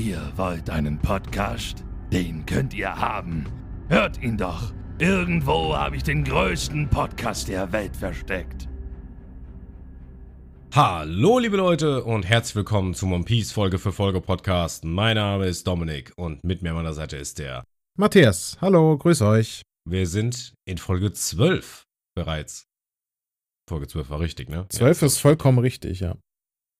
Ihr wollt einen Podcast? Den könnt ihr haben. Hört ihn doch. Irgendwo habe ich den größten Podcast der Welt versteckt. Hallo liebe Leute und herzlich willkommen zum One Piece Folge für Folge Podcast. Mein Name ist Dominik und mit mir an meiner Seite ist der Matthias. Hallo, grüß euch. Wir sind in Folge 12 bereits. Folge 12 war richtig, ne? 12 ja, ist vollkommen richtig, ja.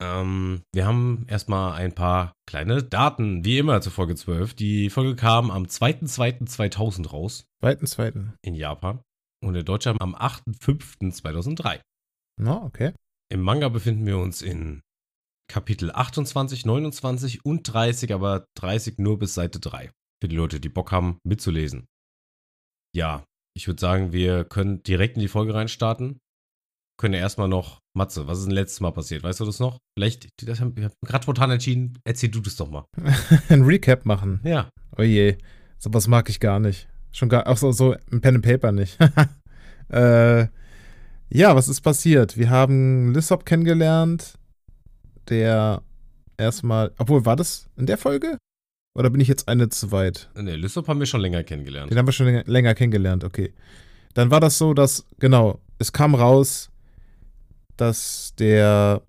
Ähm, wir haben erstmal ein paar kleine Daten, wie immer zur Folge 12. Die Folge kam am 2.2.2000 raus. 2.2. In Japan. Und in Deutschland am 8.5.2003. Na, okay. Im Manga befinden wir uns in Kapitel 28, 29 und 30, aber 30 nur bis Seite 3. Für die Leute, die Bock haben, mitzulesen. Ja, ich würde sagen, wir können direkt in die Folge reinstarten können ja erstmal noch, Matze, was ist denn letztes Mal passiert? Weißt du das noch? Vielleicht, das haben wir gerade spontan entschieden, erzähl du das doch mal. ein Recap machen. Ja. Oh je, sowas mag ich gar nicht. Schon gar, auch so, so ein Pen and Paper nicht. äh, ja, was ist passiert? Wir haben Lissop kennengelernt, der erstmal, obwohl, war das in der Folge? Oder bin ich jetzt eine zu weit? Ne, Lissop haben wir schon länger kennengelernt. Den haben wir schon länger kennengelernt, okay. Dann war das so, dass, genau, es kam raus, dass der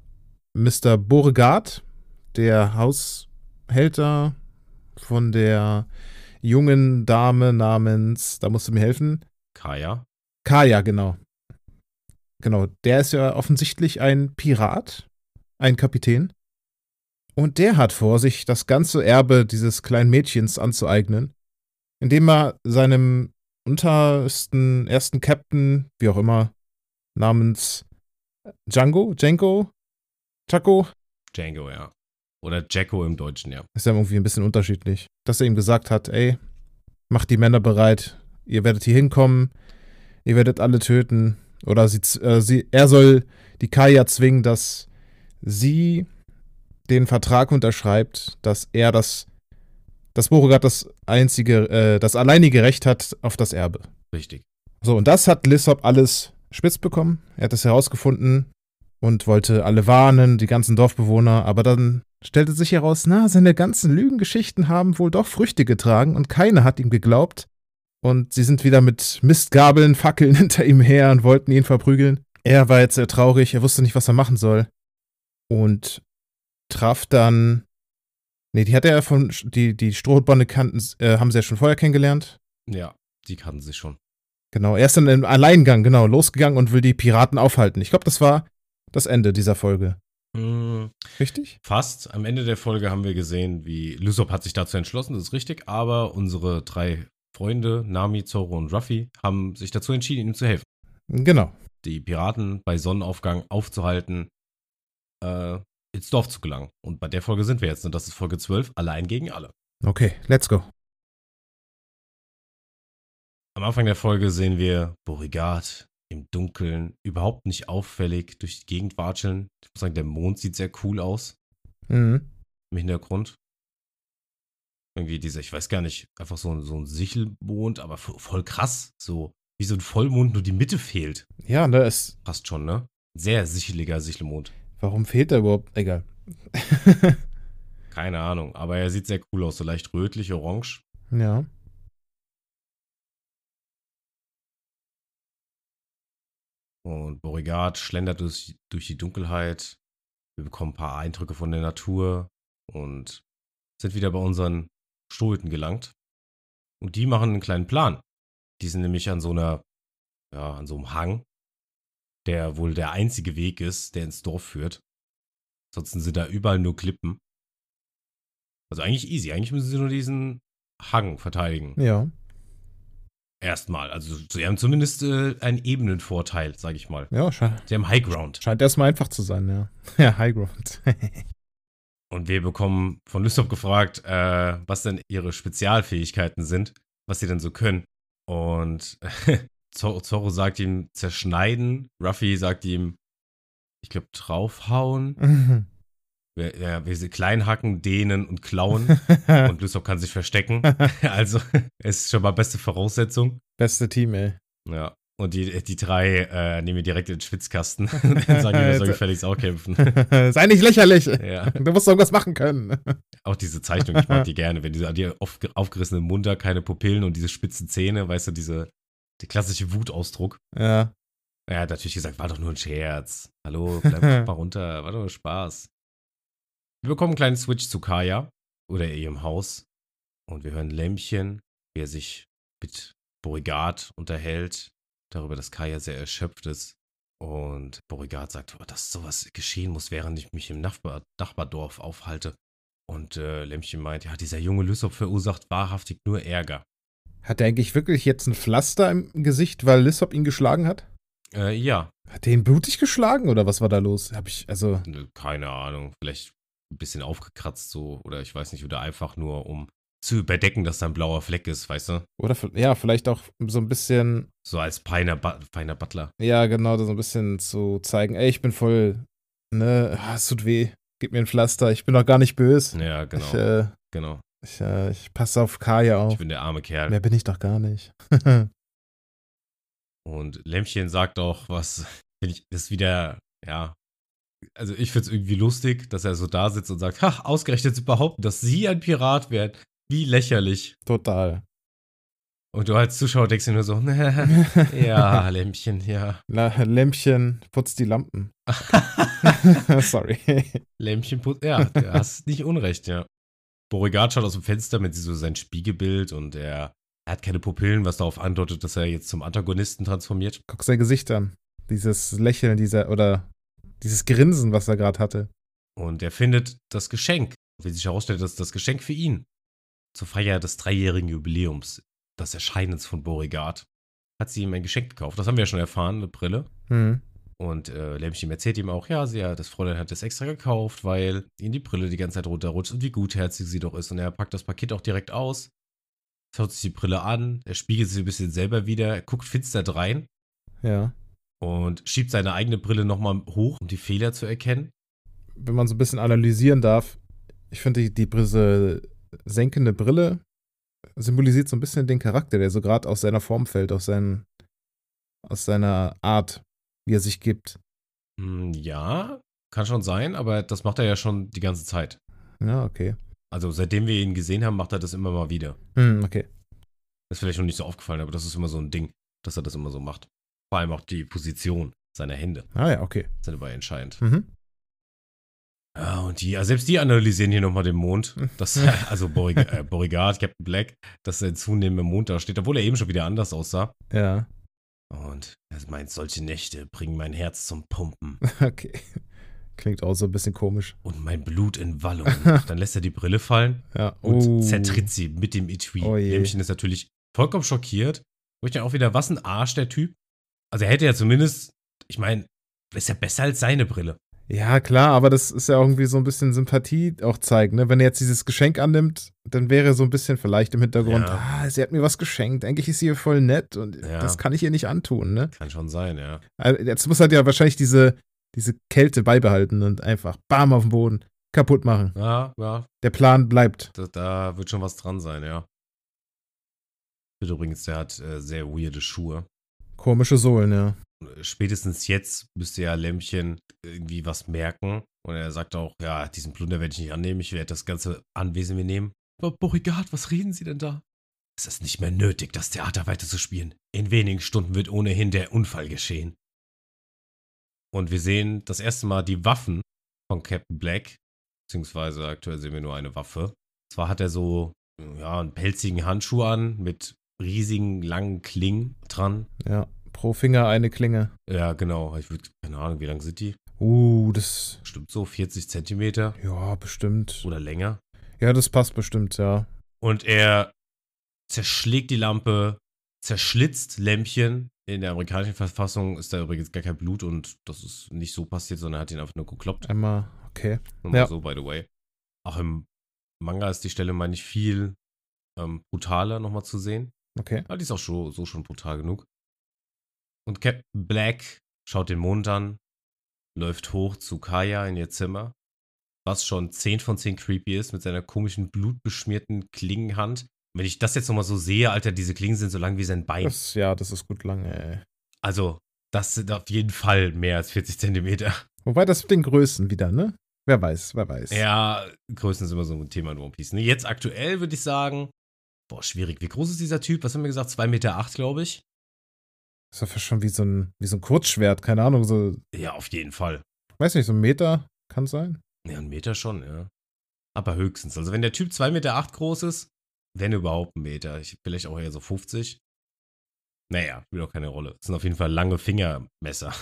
Mr. Beauregard, der Haushälter von der jungen Dame namens, da musst du mir helfen. Kaya. Kaya, genau. Genau, der ist ja offensichtlich ein Pirat, ein Kapitän. Und der hat vor, sich das ganze Erbe dieses kleinen Mädchens anzueignen, indem er seinem untersten ersten Captain, wie auch immer, namens Django? Django? Chaco? Django, ja. Oder Jacko im Deutschen, ja. Ist ja irgendwie ein bisschen unterschiedlich. Dass er ihm gesagt hat, ey, macht die Männer bereit, ihr werdet hier hinkommen, ihr werdet alle töten. Oder sie, äh, sie, er soll die Kaya zwingen, dass sie den Vertrag unterschreibt, dass er das, dass Beauregard das einzige, äh, das alleinige Recht hat auf das Erbe. Richtig. So, und das hat Lissop alles spitz bekommen. Er hat es herausgefunden und wollte alle warnen, die ganzen Dorfbewohner, aber dann stellte sich heraus, na, seine ganzen Lügengeschichten haben wohl doch Früchte getragen und keiner hat ihm geglaubt. Und sie sind wieder mit Mistgabeln, Fackeln hinter ihm her und wollten ihn verprügeln. Er war jetzt sehr traurig, er wusste nicht, was er machen soll. Und traf dann. Nee, die hat er von. Die, die Strohbonne kannten, äh, haben sie ja schon vorher kennengelernt. Ja, die kannten sie schon. Genau, er ist dann im Alleingang, genau, losgegangen und will die Piraten aufhalten. Ich glaube, das war das Ende dieser Folge. Hm, richtig? Fast. Am Ende der Folge haben wir gesehen, wie Lysop hat sich dazu entschlossen, das ist richtig, aber unsere drei Freunde, Nami, Zoro und Ruffy, haben sich dazu entschieden, ihm zu helfen. Genau. Die Piraten bei Sonnenaufgang aufzuhalten, äh, ins Dorf zu gelangen. Und bei der Folge sind wir jetzt, und das ist Folge 12, allein gegen alle. Okay, let's go. Am Anfang der Folge sehen wir Beauregard im Dunkeln, überhaupt nicht auffällig durch die Gegend watscheln. Ich muss sagen, der Mond sieht sehr cool aus. Mhm. Im Hintergrund. Irgendwie dieser, ich weiß gar nicht, einfach so, ein, so ein Sichelmond, aber voll krass. So wie so ein Vollmond, nur die Mitte fehlt. Ja, ne, es. Passt schon, ne? Sehr sicheliger Sichelmond. Warum fehlt er überhaupt? Egal. Keine Ahnung, aber er sieht sehr cool aus, so leicht rötlich, orange. Ja. Und Beauregard schlendert durch, durch die Dunkelheit. Wir bekommen ein paar Eindrücke von der Natur und sind wieder bei unseren Stulten gelangt. Und die machen einen kleinen Plan. Die sind nämlich an so einer, ja, an so einem Hang, der wohl der einzige Weg ist, der ins Dorf führt. Ansonsten sind da überall nur Klippen. Also eigentlich easy. Eigentlich müssen sie nur diesen Hang verteidigen. Ja. Erstmal. Also sie haben zumindest äh, einen Ebenenvorteil, sage ich mal. Ja, scheint. Sie haben High Ground. Scheint erstmal einfach zu sein, ja. Ja, High Ground. Und wir bekommen von Lysop gefragt, äh, was denn ihre Spezialfähigkeiten sind, was sie denn so können. Und Zorro sagt ihm zerschneiden, Ruffy sagt ihm, ich glaube, draufhauen. Wir, ja, wir klein hacken, dehnen und klauen. und Lysop kann sich verstecken. also, es ist schon mal beste Voraussetzung. Beste Team, ey. Ja. Und die, die drei äh, nehmen ihn direkt in den Schwitzkasten. und sagen ihm, er soll gefälligst auch kämpfen. Sei nicht lächerlich. ja. Du musst irgendwas machen können. Auch diese Zeichnung, ich mag die gerne. Wenn diese die auf, aufgerissenen Munter, keine Pupillen und diese spitzen Zähne, weißt du, diese, der klassische Wutausdruck. Ja. Er hat natürlich gesagt, war doch nur ein Scherz. Hallo, bleib mal runter, war doch nur Spaß. Wir bekommen einen kleinen Switch zu Kaya oder ihrem Haus und wir hören Lämpchen, wie er sich mit Borigard unterhält, darüber, dass Kaya sehr erschöpft ist. Und Borigard sagt, oh, dass sowas geschehen muss, während ich mich im Nachbar Nachbardorf aufhalte. Und äh, Lämpchen meint, ja, dieser junge Lysop verursacht wahrhaftig nur Ärger. Hat er eigentlich wirklich jetzt ein Pflaster im Gesicht, weil Lissop ihn geschlagen hat? Äh, ja, Hat er ihn blutig geschlagen oder was war da los? Hab ich, also, Ne, Keine Ahnung, vielleicht ein bisschen aufgekratzt so oder ich weiß nicht, oder einfach nur um zu überdecken, dass da ein blauer Fleck ist, weißt du? oder ja, vielleicht auch so ein bisschen, So als feiner, Bu feiner Butler. ja, genau, so ein bisschen zu zeigen, ey, ich bin voll, ne, ah, es tut weh, gib mir ein Pflaster, ich bin doch gar nicht böse. Ja, genau, Ich, äh, genau. ich, äh, ich passe auf Kaya Ich auf. bin der arme Kerl. Mehr bin ich doch gar nicht. Und Lämpchen sagt auch, was, finde ich, ist wieder, ja, also ich finde es irgendwie lustig, dass er so da sitzt und sagt, ha, ausgerechnet zu behaupten, dass sie ein Pirat wären. Wie lächerlich. Total. Und du als Zuschauer denkst dir nur so, ja, Lämpchen, ja. La Lämpchen, putz die Lampen. Sorry. Lämpchen putzt. Ja, du hast nicht unrecht, ja. Beauregard schaut aus dem Fenster mit so sein Spiegelbild und er, er hat keine Pupillen, was darauf andeutet, dass er jetzt zum Antagonisten transformiert. Guck sein Gesicht an. Dieses Lächeln, dieser, oder dieses Grinsen, was er gerade hatte. Und er findet das Geschenk, wie sich herausstellt, das ist das Geschenk für ihn. Zur Feier des dreijährigen Jubiläums, des Erscheinens von Beauregard, hat sie ihm ein Geschenk gekauft. Das haben wir ja schon erfahren, eine Brille. Hm. Und äh, Lämpchen erzählt ihm auch, ja, sie, ja, das Fräulein hat das extra gekauft, weil ihm die Brille die ganze Zeit runterrutscht und wie gutherzig sie doch ist. Und er packt das Paket auch direkt aus, schaut sich die Brille an, er spiegelt sich ein bisschen selber wieder, er guckt finster drein Ja. Und schiebt seine eigene Brille nochmal hoch, um die Fehler zu erkennen. Wenn man so ein bisschen analysieren darf, ich finde, die, die Brise senkende Brille symbolisiert so ein bisschen den Charakter, der so gerade aus seiner Form fällt, aus, seinen, aus seiner Art, wie er sich gibt. Hm, ja, kann schon sein, aber das macht er ja schon die ganze Zeit. Ja, okay. Also seitdem wir ihn gesehen haben, macht er das immer mal wieder. Hm, okay. Ist vielleicht noch nicht so aufgefallen, aber das ist immer so ein Ding, dass er das immer so macht. Vor allem auch die Position seiner Hände Ah ja, okay. sind dabei entscheidend. Mhm. Ja, und die, ja, selbst die analysieren hier nochmal den Mond. Das, also Borig, äh, Beauregard, Captain Black, dass er zunehmend im Mond da steht, obwohl er eben schon wieder anders aussah. Ja, Und er meint, solche Nächte bringen mein Herz zum Pumpen okay. Klingt auch so ein bisschen komisch. und mein Blut in Wallung. Dann lässt er die Brille fallen Ja. und Oh. zertritt sie mit dem Etui. Oh je. Lämpchen ist natürlich vollkommen schockiert. Wo ich dann auch wieder, was ein Arsch, der Typ. Also er hätte ja zumindest, ich meine, ist ja besser als seine Brille. Ja, klar, aber das ist ja irgendwie so ein bisschen Sympathie auch zeigen. Ne? Wenn er jetzt dieses Geschenk annimmt, dann wäre so ein bisschen vielleicht im Hintergrund, Ja. ah, sie hat mir was geschenkt, eigentlich ist sie voll nett und Ja. das kann ich ihr nicht antun. Ne? Kann schon sein, ja. Also Jetzt muss halt ja wahrscheinlich diese, diese Kälte beibehalten und einfach bam auf den Boden kaputt machen. Ja, ja, Der Plan bleibt. da, da wird schon was dran sein, ja. Übrigens, der hat äh, sehr weirde Schuhe. Komische Sohlen, ja. Spätestens jetzt müsste ja Lämpchen irgendwie was merken. Und er sagt auch, ja, diesen Plunder werde ich nicht annehmen, ich werde das ganze Anwesen mir nehmen. Aber Beauregard, was reden Sie denn da? Es ist nicht mehr nötig, das Theater weiter zu spielen. In wenigen Stunden wird ohnehin der Unfall geschehen. Und wir sehen das erste Mal die Waffen von Captain Black, beziehungsweise aktuell sehen wir nur eine Waffe. Zwar hat er so, ja, einen pelzigen Handschuh an mit riesigen, langen Klingen dran. Ja. Pro Finger eine Klinge. Ja, genau. Ich würde, keine Ahnung, wie lang sind die? Uh, das, Bestimmt so 40 Zentimeter ja, bestimmt. oder länger. Ja, das passt bestimmt, ja. Und er zerschlägt die Lampe, zerschlitzt Lämpchen. In der amerikanischen Verfassung ist da übrigens gar kein Blut und das ist nicht so passiert, sondern er hat ihn einfach nur gekloppt. Einmal, okay. Nur Ja. so, by the way. Auch im Manga ist die Stelle, meine ich, viel ähm, brutaler nochmal zu sehen. Okay. Aber die ist auch schon, so schon brutal genug. Und Captain Black schaut den Mond an, läuft hoch zu Kaya in ihr Zimmer, was schon 10 von 10 creepy ist, mit seiner komischen, blutbeschmierten Klingenhand. Wenn ich das jetzt nochmal so sehe, Alter, diese Klingen sind so lang wie sein Bein. Das, ja, das ist gut lange, ey. Also, das sind auf jeden Fall mehr als 40 Zentimeter. Wobei das mit den Größen wieder, ne? Wer weiß, wer weiß. Ja, Größen sind immer so ein Thema in One Piece. Ne? Jetzt aktuell würde ich sagen, boah, schwierig. Wie groß ist dieser Typ? Was haben wir gesagt? 2,8 Meter, acht, glaube ich. Das ist ja fast schon wie so ein, wie so ein Kurzschwert, keine Ahnung, so, Ja, auf jeden Fall. weiß nicht, so ein Meter kann sein. Ja, ein Meter schon, ja. Aber höchstens. Also, wenn der Typ 2,8 Meter acht groß ist, wenn überhaupt ein Meter. Ich, vielleicht auch eher so 50. Naja, spielt auch keine Rolle. Das sind auf jeden Fall lange Fingermesser.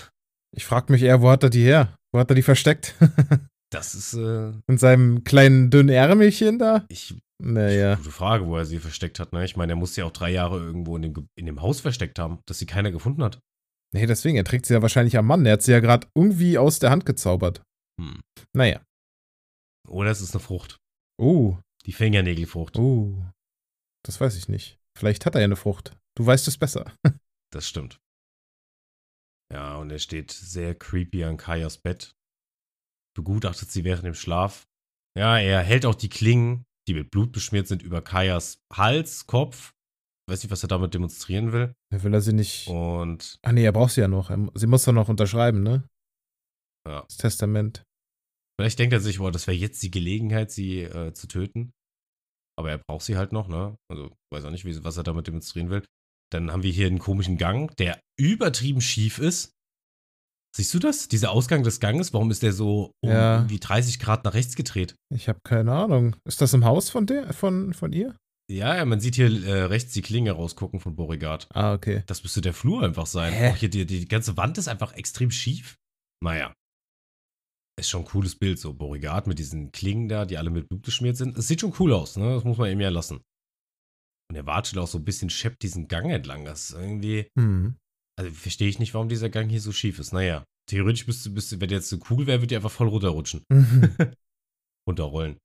Ich frag mich eher, wo hat er die her? Wo hat er die versteckt? Das ist, äh, In seinem kleinen dünnen Ärmelchen da? ich, Naja. gute Frage, wo er sie versteckt hat. Ne? Ich meine, er muss sie auch drei Jahre irgendwo in dem, in dem Haus versteckt haben, dass sie keiner gefunden hat. Nee, deswegen, er trägt sie ja wahrscheinlich am Mann. Er hat sie ja gerade irgendwie aus der Hand gezaubert. Hm. Naja. Oder es ist eine Frucht. Oh, Die Fingernägelfrucht. oh. Das weiß ich nicht. Vielleicht hat er ja eine Frucht. Du weißt es besser. Das stimmt. Ja, und er steht sehr creepy an Kajas Bett. Begutachtet sie während dem Schlaf. Ja, er hält auch die Klingen, die mit Blut beschmiert sind, über Kajas Hals, Kopf. Weiß nicht, was er damit demonstrieren will. Er will er sie nicht. Und Ah, nee, er braucht sie ja noch. Sie muss doch noch unterschreiben, ne? Ja. Das Testament. vielleicht denkt er sich, boah, das wäre jetzt die Gelegenheit, sie äh, zu töten. Aber er braucht sie halt noch, ne? Also, weiß auch nicht, wie, was er damit demonstrieren will. Dann haben wir hier einen komischen Gang, der übertrieben schief ist. Siehst du das? Dieser Ausgang des Ganges, warum ist der so um Ja. irgendwie 30 Grad nach rechts gedreht? Ich habe keine Ahnung. Ist das im Haus von der, von, von ihr? Ja, ja, man sieht hier äh, rechts die Klinge rausgucken von Beauregard. Ah, okay. Das müsste der Flur einfach sein. Hä? Auch hier die, die ganze Wand ist einfach extrem schief. Naja. Ist schon ein cooles Bild, so Beauregard mit diesen Klingen da, die alle mit Blut geschmiert sind. Es sieht schon cool aus, ne? Das muss man ihm ja lassen. Und er wartet auch so ein bisschen schepp diesen Gang entlang. Das ist irgendwie. Hm. Also verstehe ich nicht, warum dieser Gang hier so schief ist. Naja, theoretisch müsste, müsste wenn der jetzt eine Kugel wäre, würde die einfach voll runterrutschen. Runterrollen.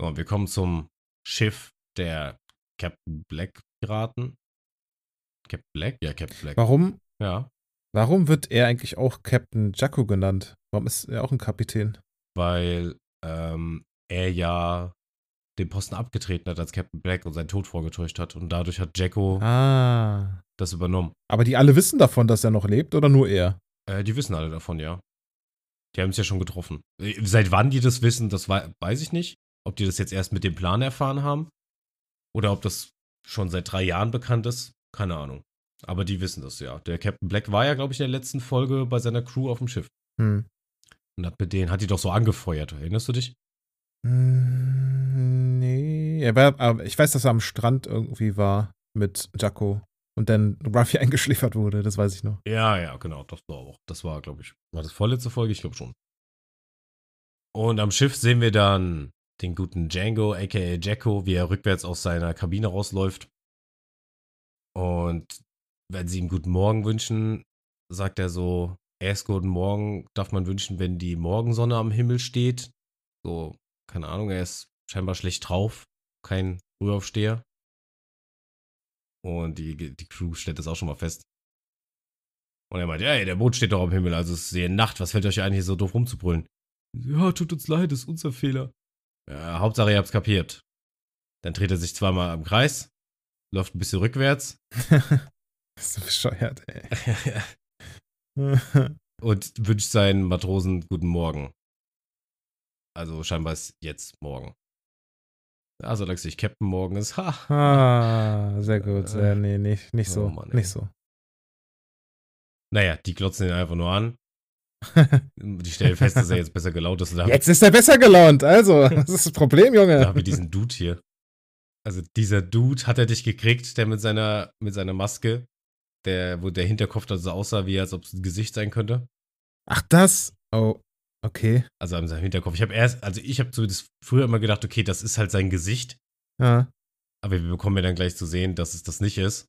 So, und wir kommen zum Schiff der Captain Black Piraten. Captain Black? Ja, Captain Black. warum, Ja, warum wird er eigentlich auch Captain Jacko genannt? Warum ist er auch ein Kapitän? weil ähm, er ja den Posten abgetreten hat als Captain Black und seinen Tod vorgetäuscht hat. Und dadurch hat Jacko Ah. Das übernommen. Aber die alle wissen davon, dass er noch lebt oder nur er? Äh, die wissen alle davon, ja. Die haben es ja schon getroffen. Äh, Seit wann die das wissen, das wei weiß ich nicht. Ob die das jetzt erst mit dem Plan erfahren haben oder ob das schon seit drei Jahren bekannt ist, keine Ahnung. Aber die wissen das ja. Der Captain Black war ja, glaube ich, in der letzten Folge bei seiner Crew auf dem Schiff. Hm. Und hat mit denen, hat die doch so angefeuert. Erinnerst du dich? Hm, Nee. Er war, ich weiß, dass er am Strand irgendwie war mit Jacko und dann Ruffy eingeschläfert wurde, das weiß ich noch. Ja, ja, genau. Das war auch. Das war, glaube ich, war das vorletzte Folge? Ich glaube schon. Und am Schiff sehen wir dann den guten Django, aka Jacko, wie er rückwärts aus seiner Kabine rausläuft. Und wenn sie ihm guten Morgen wünschen, sagt er so, erst guten Morgen darf man wünschen, wenn die Morgensonne am Himmel steht. So, keine Ahnung, er ist scheinbar schlecht drauf. Kein Frühaufsteher. Und die, die Crew stellt das auch schon mal fest. Und er meint, ja, ey, der Mond steht doch am Himmel, also es ist hier Nacht, was fällt euch eigentlich so doof rumzubrüllen? Ja, tut uns leid, ist unser Fehler. Ja, Hauptsache, ihr habt's kapiert. Dann dreht er sich zweimal im Kreis, läuft ein bisschen rückwärts Das ist so bescheuert, ey. und wünscht seinen Matrosen guten Morgen. Also scheinbar ist jetzt morgen. Solange es nicht Captain Morgen ist, ha. ah, sehr gut. Sehr, nee, nicht, nicht so. Oh Mann, nicht so. Naja, die glotzen ihn einfach nur an. Die stellen fest, dass er jetzt besser gelaunt ist. Da Jetzt ist er besser gelaunt, also. Das ist das Problem, Da Junge. haben wir diesen Dude hier. Also dieser Dude hat er dich gekriegt, der mit seiner, mit seiner Maske, der, wo der Hinterkopf da so aussah, wie als ob es ein Gesicht sein könnte. Ach, das? Oh, okay. Also an seinem Hinterkopf. Ich habe erst, also ich habe zumindest früher immer gedacht, okay, das ist halt sein Gesicht. Ja. Aber wir bekommen ja dann gleich zu sehen, dass es das nicht ist.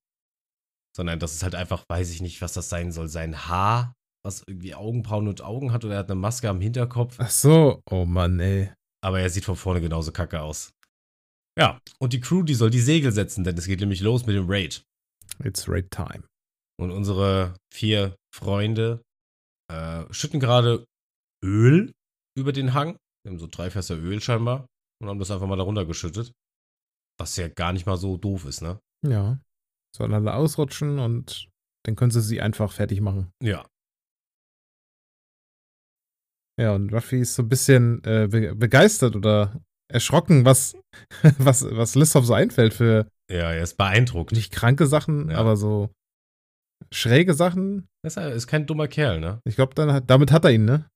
Sondern dass es halt einfach, weiß ich nicht, was das sein soll. Sein Haar, was irgendwie Augenbrauen und Augen hat, oder er hat eine Maske am Hinterkopf. Ach so. Oh Mann, ey. Aber er sieht von vorne genauso kacke aus. Ja, und die Crew, die soll die Segel setzen, denn es geht nämlich los mit dem Raid. It's raid time. Und unsere vier Freunde äh, schütten gerade Öl über den Hang. Wir haben so drei Fässer Öl scheinbar und haben das einfach mal darunter geschüttet. Was ja gar nicht mal so doof ist, ne? Ja. Sollen alle ausrutschen und dann können sie sie einfach fertig machen. Ja. Ja, und Ruffy ist so ein bisschen äh, be begeistert oder erschrocken, was, was, was Lisshoff so einfällt für Ja, er ist beeindruckt. nicht kranke Sachen, Ja. aber so schräge Sachen. Das ist kein dummer Kerl, ne? Ich glaube, damit hat er ihn, ne?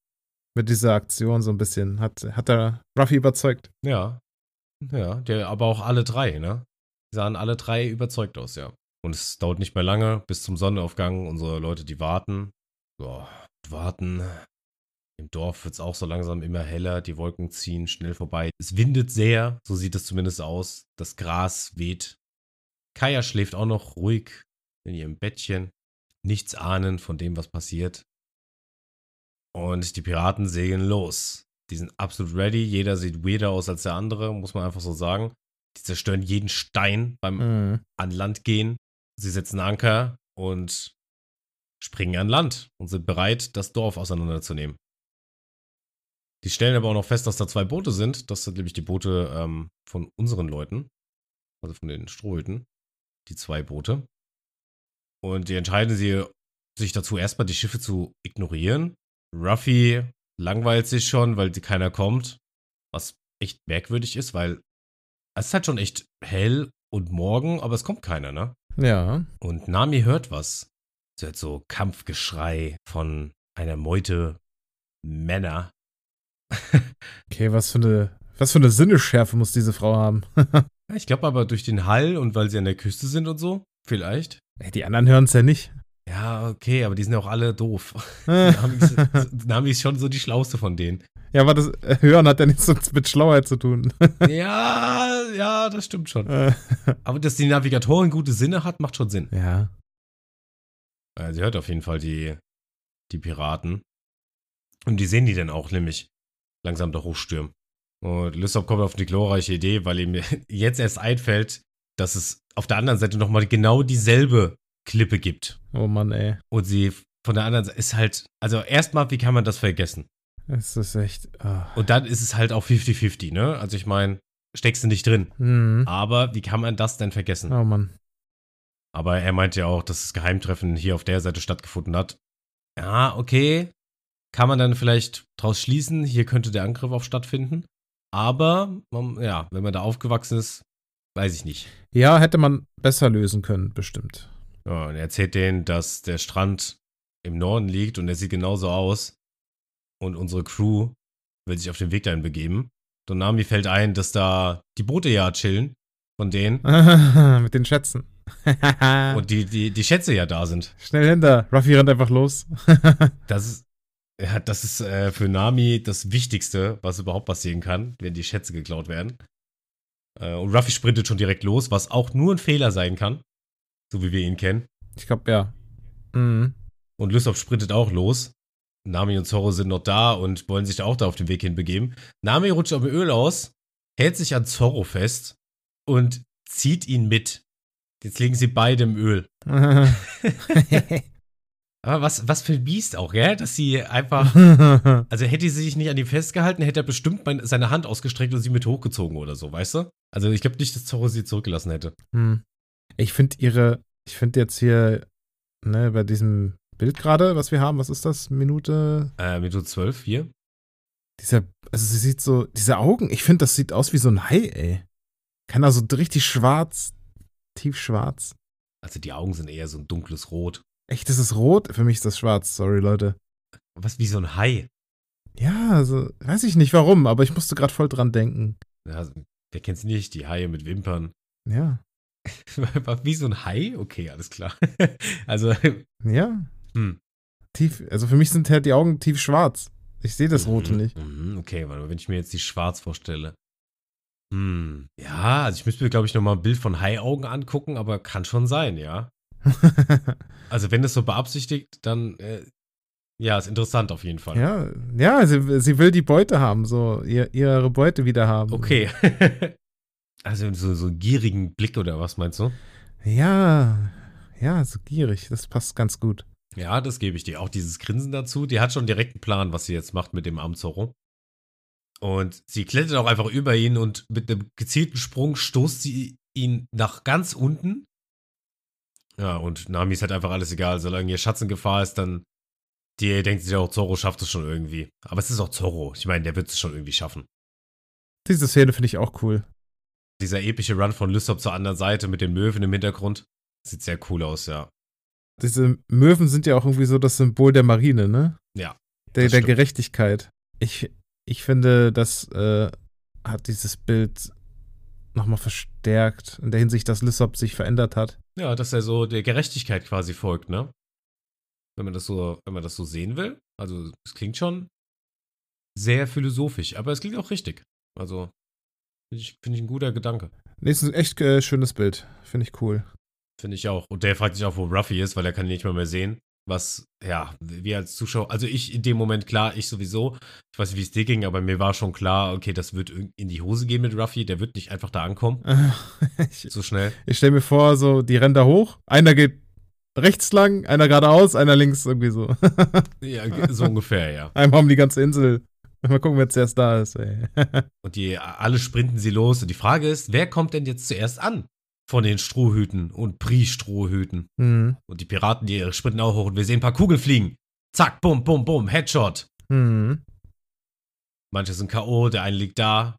Mit dieser Aktion so ein bisschen. Hat, hat er Ruffy überzeugt. Ja. Ja, der, aber auch alle drei, ne? Die sahen alle drei überzeugt aus, ja. Und es dauert nicht mehr lange bis zum Sonnenaufgang. Unsere Leute, die warten. So, warten. Im Dorf wird es auch so langsam immer heller. Die Wolken ziehen schnell vorbei. Es windet sehr, so sieht es zumindest aus. Das Gras weht. Kaya schläft auch noch ruhig in ihrem Bettchen. Nichts ahnen von dem, was passiert. Und die Piraten segeln los. Die sind absolut ready. Jeder sieht weirder aus als der andere, muss man einfach so sagen. Die zerstören jeden Stein beim Mhm. an Land gehen. Sie setzen Anker und springen an Land und sind bereit, das Dorf auseinanderzunehmen. Die stellen aber auch noch fest, dass da zwei Boote sind. Das sind nämlich die Boote ähm, von unseren Leuten, also von den Strohhüten. Die zwei Boote. Und die entscheiden sie, sich dazu erstmal die Schiffe zu ignorieren. Ruffy langweilt sich schon, weil keiner kommt. Was echt merkwürdig ist, weil es ist halt schon echt hell und morgen, aber es kommt keiner, ne? Ja. Und Nami hört was. Sie hört so Kampfgeschrei von einer Meute Männer. Okay, was für eine, was für eine Sinneschärfe muss diese Frau haben. Ich glaube aber durch den Hall und weil sie an der Küste sind und so, vielleicht. Die anderen hören es ja nicht. Ja, okay, aber die sind ja auch alle doof. ja, Nami ist, schon so die schlauste von denen. aber das äh, Hören hat ja nichts mit Schlauheit zu tun. Ja, ja, das stimmt schon. Äh, Aber dass die Navigatorin gute Sinne hat, macht schon Sinn. ja. Äh, Sie hört auf jeden Fall die, die Piraten. Und die sehen die dann auch nämlich langsam da hochstürmen. Und Lysop kommt auf die glorreiche Idee, weil ihm jetzt erst einfällt, dass es auf der anderen Seite nochmal genau dieselbe Klippe gibt. Oh Mann, ey. Und sie von der anderen Seite ist halt, also erstmal, wie kann man das vergessen? Es ist echt. ah. Und dann ist es halt auch 50-50, ne? Also ich meine, steckst du nicht drin. Mhm. Aber wie kann man das denn vergessen? Oh Mann. Aber er meinte ja auch, dass das Geheimtreffen hier auf der Seite stattgefunden hat. Ja, okay. Kann man dann vielleicht draus schließen, hier könnte der Angriff auch stattfinden. Aber, man, ja, wenn man da aufgewachsen ist, weiß ich nicht. Ja, hätte man besser lösen können, bestimmt. Ja, und er erzählt denen, dass der Strand im Norden liegt und er sieht genauso aus. Und unsere Crew will sich auf den Weg dahin begeben. Und Nami fällt ein, dass da die Boote ja chillen von denen Mit den Schätzen. und die, die, die Schätze ja da sind. Schnell hinter. Ruffy rennt einfach los. Das ist, ja, das ist äh, für Nami das Wichtigste, was überhaupt passieren kann, wenn die Schätze geklaut werden. Äh, und Ruffy sprintet schon direkt los, was auch nur ein Fehler sein kann. So wie wir ihn kennen. ich glaube, ja. Mhm. Und Lysop sprintet auch los. Nami und Zorro sind noch da und wollen sich da auch da auf den Weg hin begeben. Nami rutscht auf dem Öl aus, hält sich an Zorro fest und zieht ihn mit. Jetzt liegen sie beide im Öl. Aber was, was für ein Biest auch, gell? Dass sie einfach Also hätte sie sich nicht an ihm festgehalten, hätte er bestimmt mein, seine Hand ausgestreckt und sie mit hochgezogen oder so, weißt du? Also ich glaube nicht, dass Zorro sie zurückgelassen hätte. Hm. Ich finde ihre, ich finde jetzt hier, ne, bei diesem Bild gerade, was wir haben, was ist das? Minute? Äh, Minute 12, hier. Dieser, also sie sieht so, diese Augen, ich finde, das sieht aus wie so ein Hai, ey. Kann also richtig schwarz, tiefschwarz. Also die Augen sind eher so ein dunkles Rot. Echt, das ist rot? Für mich ist das schwarz, sorry, Leute. Was wie so ein Hai. Ja, also, weiß ich nicht warum, aber ich musste gerade voll dran denken. Ja, wer kennt's nicht? Die Haie mit Wimpern. Ja. wie so ein Hai? Okay, alles klar. also, Ja. hm. Tief, also für mich sind halt die Augen tief schwarz. Ich sehe das Rote Mhm, nicht. mhm, Okay, wenn ich mir jetzt die schwarz vorstelle. Hm. Ja, also ich müsste mir, glaube ich, nochmal ein Bild von Haiaugen angucken, aber kann schon sein, ja. Also wenn es so beabsichtigt, dann äh, ja, ist interessant auf jeden Fall. ja, ja, sie, sie will die Beute haben, so ihr, ihre Beute wieder haben. Okay. Also so, so einen gierigen Blick oder was meinst du? Ja, ja, so gierig, das passt ganz gut. Ja, das gebe ich dir. Auch dieses Grinsen dazu. Die hat schon direkt einen Plan, was sie jetzt macht mit dem armen Zorro. Und sie klettert auch einfach über ihn und mit einem gezielten Sprung stoßt sie ihn nach ganz unten. Ja, und Nami ist halt einfach alles egal. Solange ihr Schatz in Gefahr ist, dann die denkt sich auch, Zorro schafft es schon irgendwie. Aber es ist auch Zorro. Ich meine, der wird es schon irgendwie schaffen. Diese Szene finde ich auch cool. Dieser epische Run von Lysop zur anderen Seite mit den Möwen im Hintergrund. Sieht sehr cool aus, ja. Diese Möwen sind ja auch irgendwie so das Symbol der Marine, ne? Ja. Der, der. Gerechtigkeit. Ich, ich finde, das äh, hat dieses Bild nochmal verstärkt, in der Hinsicht, dass Lissop sich verändert hat. Ja, dass er so der Gerechtigkeit quasi folgt, ne? Wenn man das so, wenn man das so sehen will. Also, es klingt schon sehr philosophisch, aber es klingt auch richtig. Also, finde ich, find ich ein guter Gedanke. Nee, ist ein echt äh, schönes Bild. Finde ich cool. Finde ich auch. Und der fragt sich auch, wo Ruffy ist, weil er kann ihn nicht mal mehr sehen. Was, ja, wir als Zuschauer, also ich in dem Moment, klar, ich sowieso. Ich weiß nicht, wie es dir ging, aber mir war schon klar, okay, das wird in die Hose gehen mit Ruffy. Der wird nicht einfach da ankommen, ich so schnell. ich stelle mir vor, so, die rennen da hoch. Einer geht rechts lang, einer geradeaus, einer links, irgendwie so. Ja, so ungefähr, ja. Einmal um die ganze Insel. Mal gucken, wer zuerst da ist, ey. Und die alle sprinten sie los. Und die Frage ist, wer kommt denn jetzt zuerst an? Von den Strohhüten und Pri-Strohhüten. hm. Und die Piraten, die sprinten auch hoch und wir sehen ein paar Kugeln fliegen. Zack, bum, bum, bum, Headshot. Hm. Manche sind K.O., der eine liegt da.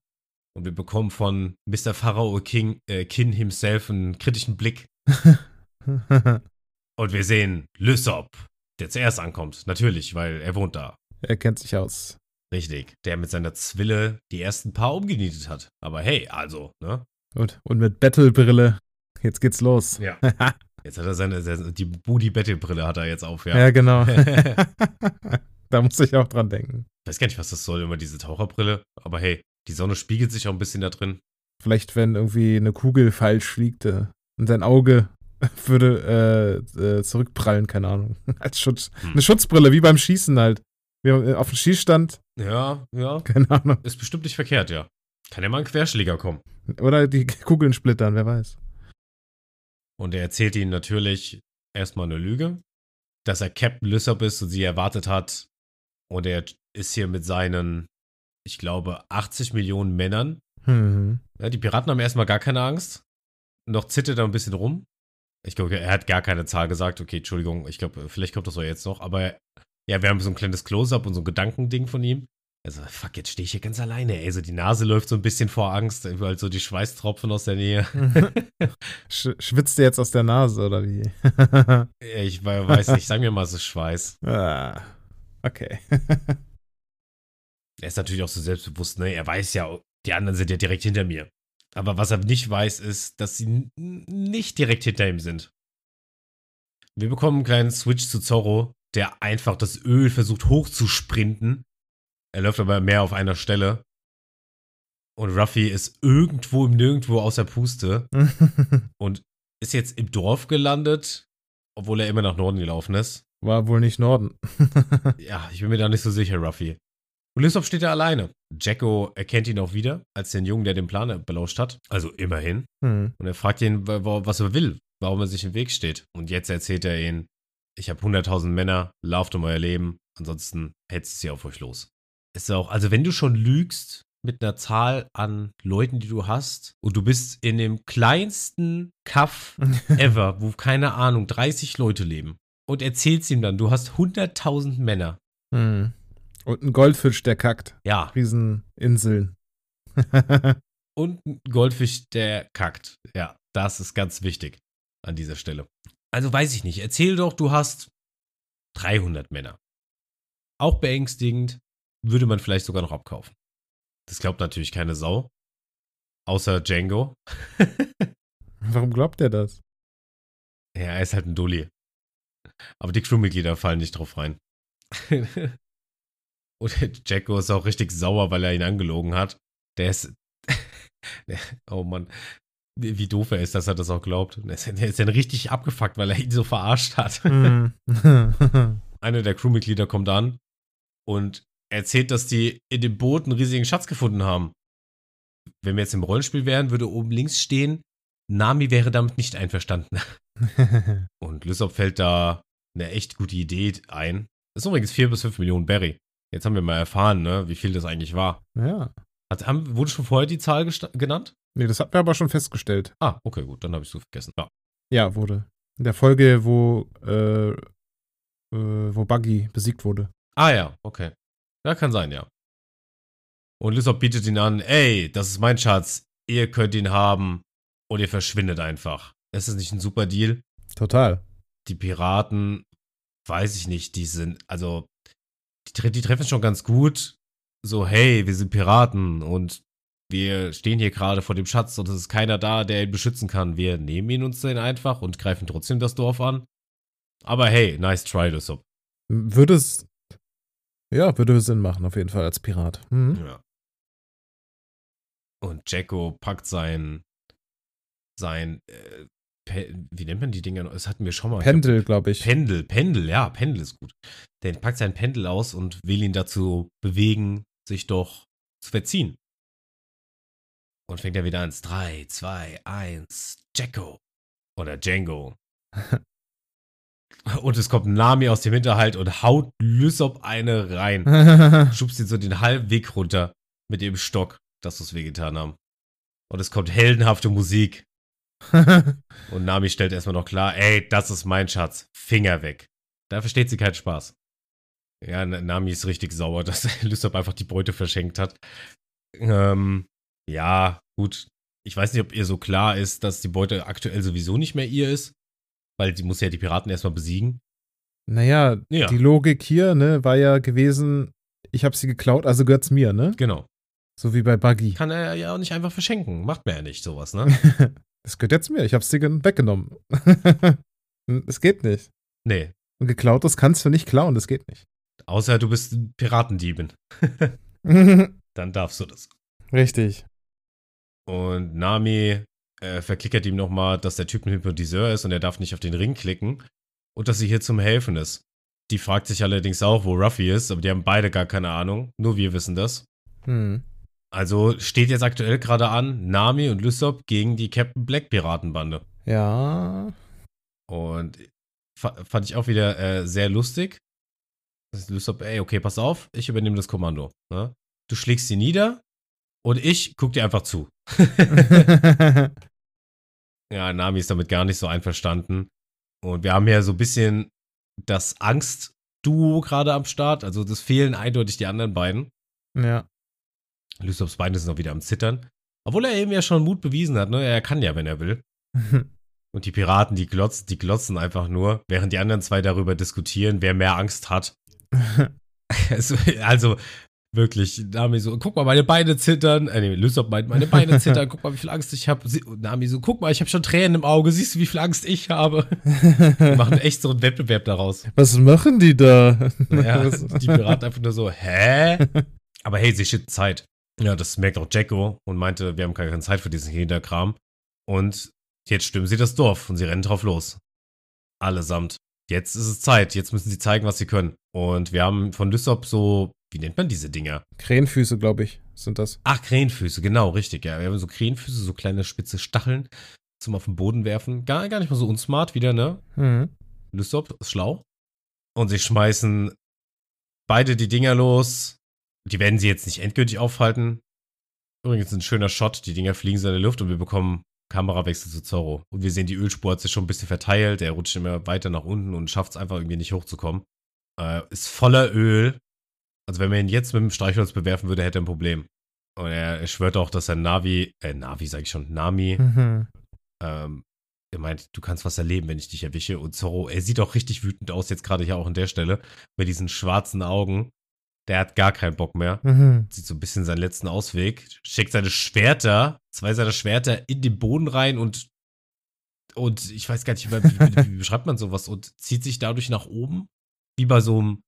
Und wir bekommen von Mr. Pharao King, äh, Kin himself einen kritischen Blick. Und wir sehen Lysop, der zuerst ankommt. Natürlich, weil er wohnt da. er kennt sich aus. Richtig. Der mit seiner Zwille die ersten paar umgenietet hat. Aber hey, also, ne? Und, und mit Battle-Brille. Jetzt geht's los. Ja. Jetzt hat er seine, die Booty-Battle-Brille hat er jetzt auf, Ja, ja. genau. ich da muss ich auch dran denken. weiß gar nicht, was das soll, immer diese Taucherbrille. Aber hey, die Sonne spiegelt sich auch ein bisschen da drin. Vielleicht, wenn irgendwie eine Kugel falsch fliegt äh, und sein Auge würde äh, äh, zurückprallen, keine Ahnung. Als Schutz. Hm. Eine Schutzbrille, wie beim Schießen halt. Wie äh, auf dem Schießstand, Ja, ja. keine Ahnung. Ist bestimmt nicht verkehrt, ja. Kann ja mal ein Querschläger kommen. Oder die Kugeln splittern, wer weiß. Und er erzählt ihnen natürlich erstmal eine Lüge, dass er Captain Lysop ist und sie erwartet hat. Und er ist hier mit seinen, ich glaube, 80 Millionen Männern. Hm. Ja, die Piraten haben erstmal gar keine Angst. Noch zittert er ein bisschen rum. Ich glaube, er hat gar keine Zahl gesagt. Okay, Entschuldigung, ich glaube, vielleicht kommt das doch jetzt noch. Aber ja, wir haben so ein kleines Close-up und so ein Gedankending von ihm. Also, fuck, jetzt stehe ich hier ganz alleine. Ey, so die Nase läuft so ein bisschen vor Angst. Überall so die Schweißtropfen aus der Nähe. Sch schwitzt der jetzt aus der Nase, oder wie? Ich we- weiß nicht, sagen wir mal, ist Schweiß. ah, okay. Er ist natürlich auch so selbstbewusst, ne? Er weiß ja, die anderen sind ja direkt hinter mir. Aber was er nicht weiß, ist, dass sie nicht direkt hinter ihm sind. Wir bekommen einen kleinen Switch zu Zorro, der einfach das Öl versucht hochzusprinten. Er läuft aber mehr auf einer Stelle. Und Ruffy ist irgendwo im Nirgendwo außer Puste und ist jetzt im Dorf gelandet, obwohl er immer nach Norden gelaufen ist. War wohl nicht Norden. Ja, ich bin mir da nicht so sicher, Ruffy. Und Lysop steht da alleine. Jacko erkennt ihn auch wieder als den Jungen, der den Plan belauscht hat. Also immerhin. hm. Und er fragt ihn, wa- wa- was er will, warum er sich im Weg steht. Und jetzt erzählt er ihnen, ich habe 100.000 Männer, lauft um euer Leben, ansonsten hetzt sie auf euch los. Ist auch, also wenn du schon lügst mit einer Zahl an Leuten, die du hast, und du bist in dem kleinsten Kaff ever, wo keine Ahnung, 30 Leute leben, und erzählst ihm dann, du hast 100.000 Männer. Hm. Und ein Goldfisch, der kackt. Ja, Rieseninseln. und ein Goldfisch, der kackt. Ja, das ist ganz wichtig an dieser Stelle. Also weiß ich nicht. Erzähl doch, du hast 300 Männer. Auch beängstigend, würde man vielleicht sogar noch abkaufen. Das glaubt natürlich keine Sau. Außer Django. Warum glaubt er das? Ja, er ist halt ein Dulli. Aber die Crewmitglieder fallen nicht drauf rein. Und Jacko ist auch richtig sauer, weil er ihn angelogen hat. Der ist. oh Mann. Wie doof er ist, dass er das auch glaubt. Der ist, dann richtig abgefuckt, weil er ihn so verarscht hat. Hm. Einer der Crewmitglieder kommt an und erzählt, dass die in dem Boot einen riesigen Schatz gefunden haben. Wenn wir jetzt im Rollenspiel wären, würde oben links stehen, Nami wäre damit nicht einverstanden. Und Lysop fällt da eine echt gute Idee ein. Das ist übrigens 4 bis 5 Millionen Berry. Jetzt haben wir mal erfahren, ne, wie viel das eigentlich war. ja. Hat, haben, wurde schon vorher die Zahl genannt? Nee, das hatten wir aber schon festgestellt. Ah, okay, gut, dann habe ich so vergessen. Ja. Ja, wurde. In der Folge, wo, äh, äh, wo Buggy besiegt wurde. Ah ja, okay. Ja, kann sein, ja. Und Lysop bietet ihn an, ey, das ist mein Schatz, ihr könnt ihn haben und ihr verschwindet einfach. Ist das nicht ein super Deal? Total. Die Piraten, weiß ich nicht, die sind, also, die, die treffen schon ganz gut. So, hey, wir sind Piraten und wir stehen hier gerade vor dem Schatz und es ist keiner da, der ihn beschützen kann. Wir nehmen ihn uns den einfach und greifen trotzdem das Dorf an. Aber hey, nice try, Lysop. Würde es. Ja, würde Sinn machen, auf jeden Fall als Pirat. Mhm. Ja. Und Jacko packt sein, sein, äh, wie nennt man die Dinger noch? Das hatten wir schon mal. Pendel, glaube ich. Pendel, Pendel, ja, Pendel ist gut. Der packt sein Pendel aus und will ihn dazu bewegen, sich doch zu verziehen. Und fängt er wieder ans 3, 2, 1, Jacko. Oder Django. und es kommt Nami aus dem Hinterhalt und haut Lysop eine rein schubst ihn so den halben Weg runter mit dem Stock, dass es wehgetan haben. Und es kommt heldenhafte Musik. Und Nami stellt erstmal noch klar, ey, das ist mein Schatz. Finger weg. Da versteht sie keinen Spaß. Ja, Nami ist richtig sauer, dass Lysop einfach die Beute verschenkt hat. Ähm, ja, gut. Ich weiß nicht, ob ihr so klar ist, dass die Beute aktuell sowieso nicht mehr ihr ist. Weil sie muss ja die Piraten erstmal besiegen. naja, Ja. die Logik hier, ne, war ja gewesen, ich habe sie geklaut, also gehört's mir, ne? Genau. So wie bei Buggy. Kann er ja auch nicht einfach verschenken. Macht man ja nicht sowas, ne? Das gehört jetzt mir, ich hab's dir gen- weggenommen. Es geht nicht. nee. Und geklautes kannst du nicht klauen, das geht nicht. Außer du bist ein Piratendiebin. Dann darfst du das. Richtig. Und Nami äh, verklickert ihm nochmal, dass der Typ ein Hypnotiseur ist und er darf nicht auf den Ring klicken. Und dass sie hier zum Helfen ist. Die fragt sich allerdings auch, wo Ruffy ist, aber die haben beide gar keine Ahnung. Nur wir wissen das. Hm. Also steht jetzt aktuell gerade an Nami und Lysop gegen die Captain Black Piratenbande. Ja. Und fa fand ich auch wieder äh, sehr lustig. Lysop, ey, okay, pass auf, ich übernehme das Kommando. Ne? Du schlägst sie nieder und ich guck dir einfach zu. Ja, Nami ist damit gar nicht so einverstanden. Und wir haben ja so ein bisschen das Angst-Duo gerade am Start. Also das fehlen eindeutig die anderen beiden. ja. Lysops Beine sind noch wieder am Zittern. Obwohl er eben ja schon Mut bewiesen hat, ne? Er kann ja, wenn er will. Und die Piraten, die glotzen, die glotzen einfach nur, während die anderen zwei darüber diskutieren, wer mehr Angst hat. Also, wirklich, Nami so, guck mal, meine Beine zittern. Äh, nee, Lysop meint, meine Beine zittern, guck mal, wie viel Angst ich habe. Nami so, guck mal, ich habe schon Tränen im Auge, siehst du, wie viel Angst ich habe? Die machen echt so einen Wettbewerb daraus. Was machen die da? Ja, Was- die Piraten einfach nur so, hä? Aber hey, sie shit Zeit. Ja, das merkt auch Jacko und meinte, wir haben keine Zeit für diesen Hinterkram. Und jetzt stimmen sie das Dorf und sie rennen drauf los. Allesamt. Jetzt ist es Zeit. Jetzt müssen sie zeigen, was sie können. Und wir haben von Lysop so, wie nennt man diese Dinger? Krähenfüße, glaube ich, sind das. Ach, Krähenfüße, genau, richtig. Ja, wir haben so Krähenfüße, so kleine spitze Stacheln zum auf den Boden werfen. Gar, gar nicht mal so unsmart wieder, ne? Mhm. Lysop ist schlau. Und sie schmeißen beide die Dinger los. Die werden sie jetzt nicht endgültig aufhalten. Übrigens ein schöner Shot. Die Dinger fliegen so in der Luft und wir bekommen Kamerawechsel zu Zorro. Und wir sehen, die Ölspur hat sich schon ein bisschen verteilt. Er rutscht immer weiter nach unten und schafft es einfach irgendwie nicht hochzukommen. Äh, ist voller Öl. Also wenn man ihn jetzt mit dem Streichholz bewerfen würde, hätte er ein Problem. Und er, schwört auch, dass er Navi, äh, Navi sag ich schon, Nami, Mhm. ähm, er meint, du kannst was erleben, wenn ich dich erwische. Und Zorro, er sieht auch richtig wütend aus, jetzt gerade hier auch an der Stelle, mit diesen schwarzen Augen. Der hat gar keinen Bock mehr. Mhm. Sieht so ein bisschen seinen letzten Ausweg. Schickt seine Schwerter, zwei seiner Schwerter in den Boden rein und, und ich weiß gar nicht, wie, wie, wie beschreibt man sowas? Und zieht sich dadurch nach oben. Wie bei so einem,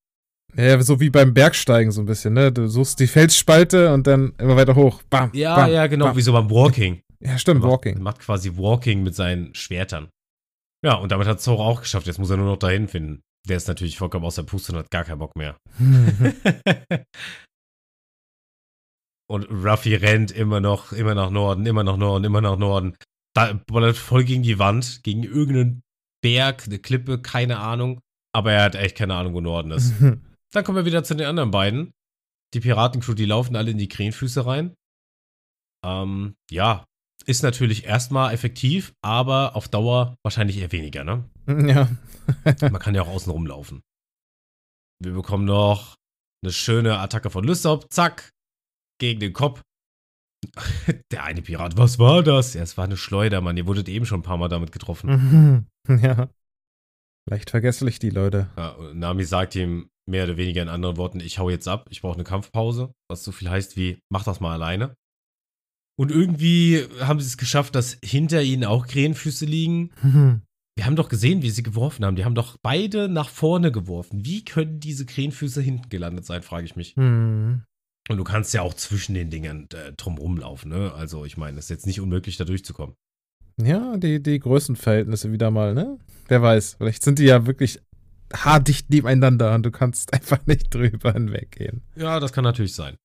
Ja, so wie beim Bergsteigen so ein bisschen, ne? Du suchst die Felsspalte und dann immer weiter hoch. Bam. ja, bam, ja, genau, bam. wie so beim Walking. Ja, stimmt, macht, Walking. Macht quasi Walking mit seinen Schwertern. Ja, und damit hat Zorro auch geschafft. Jetzt muss er nur noch dahin finden. Der ist natürlich vollkommen aus der Puste und hat gar keinen Bock mehr. und Ruffy rennt immer noch, immer nach Norden, immer nach Norden, immer nach Norden. Da bollert voll gegen die Wand, gegen irgendeinen Berg, eine Klippe, keine Ahnung. Aber er hat echt keine Ahnung, wo Norden ist. Dann kommen wir wieder zu den anderen beiden. Die Piratencrew, die laufen alle in die Krähenfüße rein. Ähm, ja, ist natürlich erstmal effektiv, aber auf Dauer wahrscheinlich eher weniger, ne? Ja. Man kann ja auch außen rumlaufen. Wir bekommen noch eine schöne Attacke von Lysop. Zack. Gegen den Kopf. Der eine Pirat, was war das? Ja, es war eine Schleuder, Mann. Ihr wurdet eben schon ein paar Mal damit getroffen. ja. Leicht vergesslich, die Leute. Ja, Nami sagt ihm mehr oder weniger in anderen Worten, ich hau jetzt ab, ich brauche eine Kampfpause, was so viel heißt wie, mach das mal alleine. Und irgendwie haben sie es geschafft, dass hinter ihnen auch Krähenfüße liegen. Wir haben doch gesehen, wie sie geworfen haben. Die haben doch beide nach vorne geworfen. Wie können diese Krähenfüße hinten gelandet sein, frage ich mich. Hm. Und du kannst ja auch zwischen den Dingern äh, drum rumlaufen, ne? Also, ich meine, es ist jetzt nicht unmöglich, da durchzukommen. Ja, die, die Größenverhältnisse wieder mal, ne? Wer weiß, vielleicht sind die ja wirklich haardicht nebeneinander und du kannst einfach nicht drüber hinweggehen. Ja, das kann natürlich sein.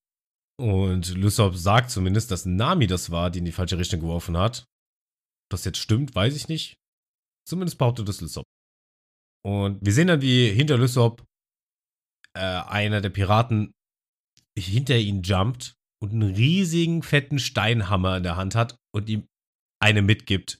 Und Lysop sagt zumindest, dass Nami das war, die in die falsche Richtung geworfen hat. Ob das jetzt stimmt, weiß ich nicht. Zumindest behauptet es Lysop. Und wir sehen dann, wie hinter Lysop äh, einer der Piraten hinter ihn jumpt und einen riesigen, fetten Steinhammer in der Hand hat und ihm eine mitgibt.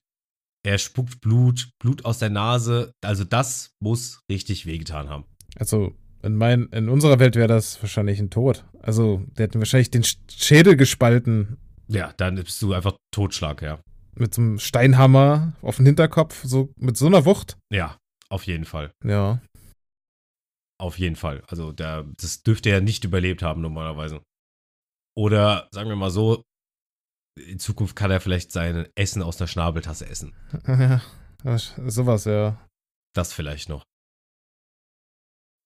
Er spuckt Blut, Blut aus der Nase. Also das muss richtig wehgetan haben. Also in, mein, in unserer Welt wäre das wahrscheinlich ein Tod. Also der hätte wahrscheinlich den Schädel gespalten. Ja, dann bist du einfach Totschlag, ja. Mit so einem Steinhammer auf den Hinterkopf, so mit so einer Wucht. Ja, auf jeden Fall. Ja. Auf jeden Fall. Also der, das dürfte er nicht überlebt haben normalerweise. Oder sagen wir mal so, in Zukunft kann er vielleicht sein Essen aus der Schnabeltasse essen. Ja, sowas, ja. Das vielleicht noch.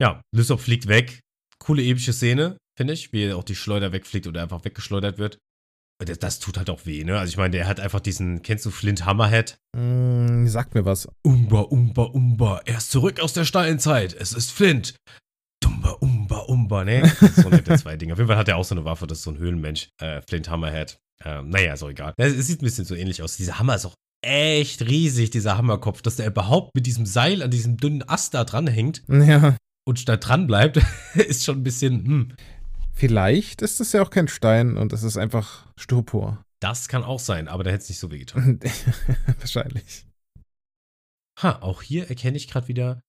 Ja, Lysop fliegt weg. Coole epische Szene, finde ich, wie auch die Schleuder wegfliegt oder einfach weggeschleudert wird. Das, das, tut halt auch weh, ne? Also ich meine, der hat einfach diesen, kennst du Flint Hammerhead? Mm, sagt mir was. Umba, umba, umba, er ist zurück aus der Steinzeit. Es ist Flint. Dumba, umba, umba, ne? So nette zwei Dinge. Auf jeden Fall hat er auch so eine Waffe, das ist so ein Höhlenmensch. Äh, Flint Hammerhead. Ähm, naja, ist auch egal. Es sieht ein bisschen so ähnlich aus. Dieser Hammer ist auch echt riesig, dieser Hammerkopf, dass der überhaupt mit diesem Seil an diesem dünnen Ast da dranhängt. Ja. Und da dran bleibt, ist schon ein bisschen, hm. Vielleicht ist es ja auch kein Stein und es ist einfach Stupor. Das kann auch sein, aber da hätte es nicht so weh getan. Wahrscheinlich. Ha, auch hier erkenne ich gerade wieder.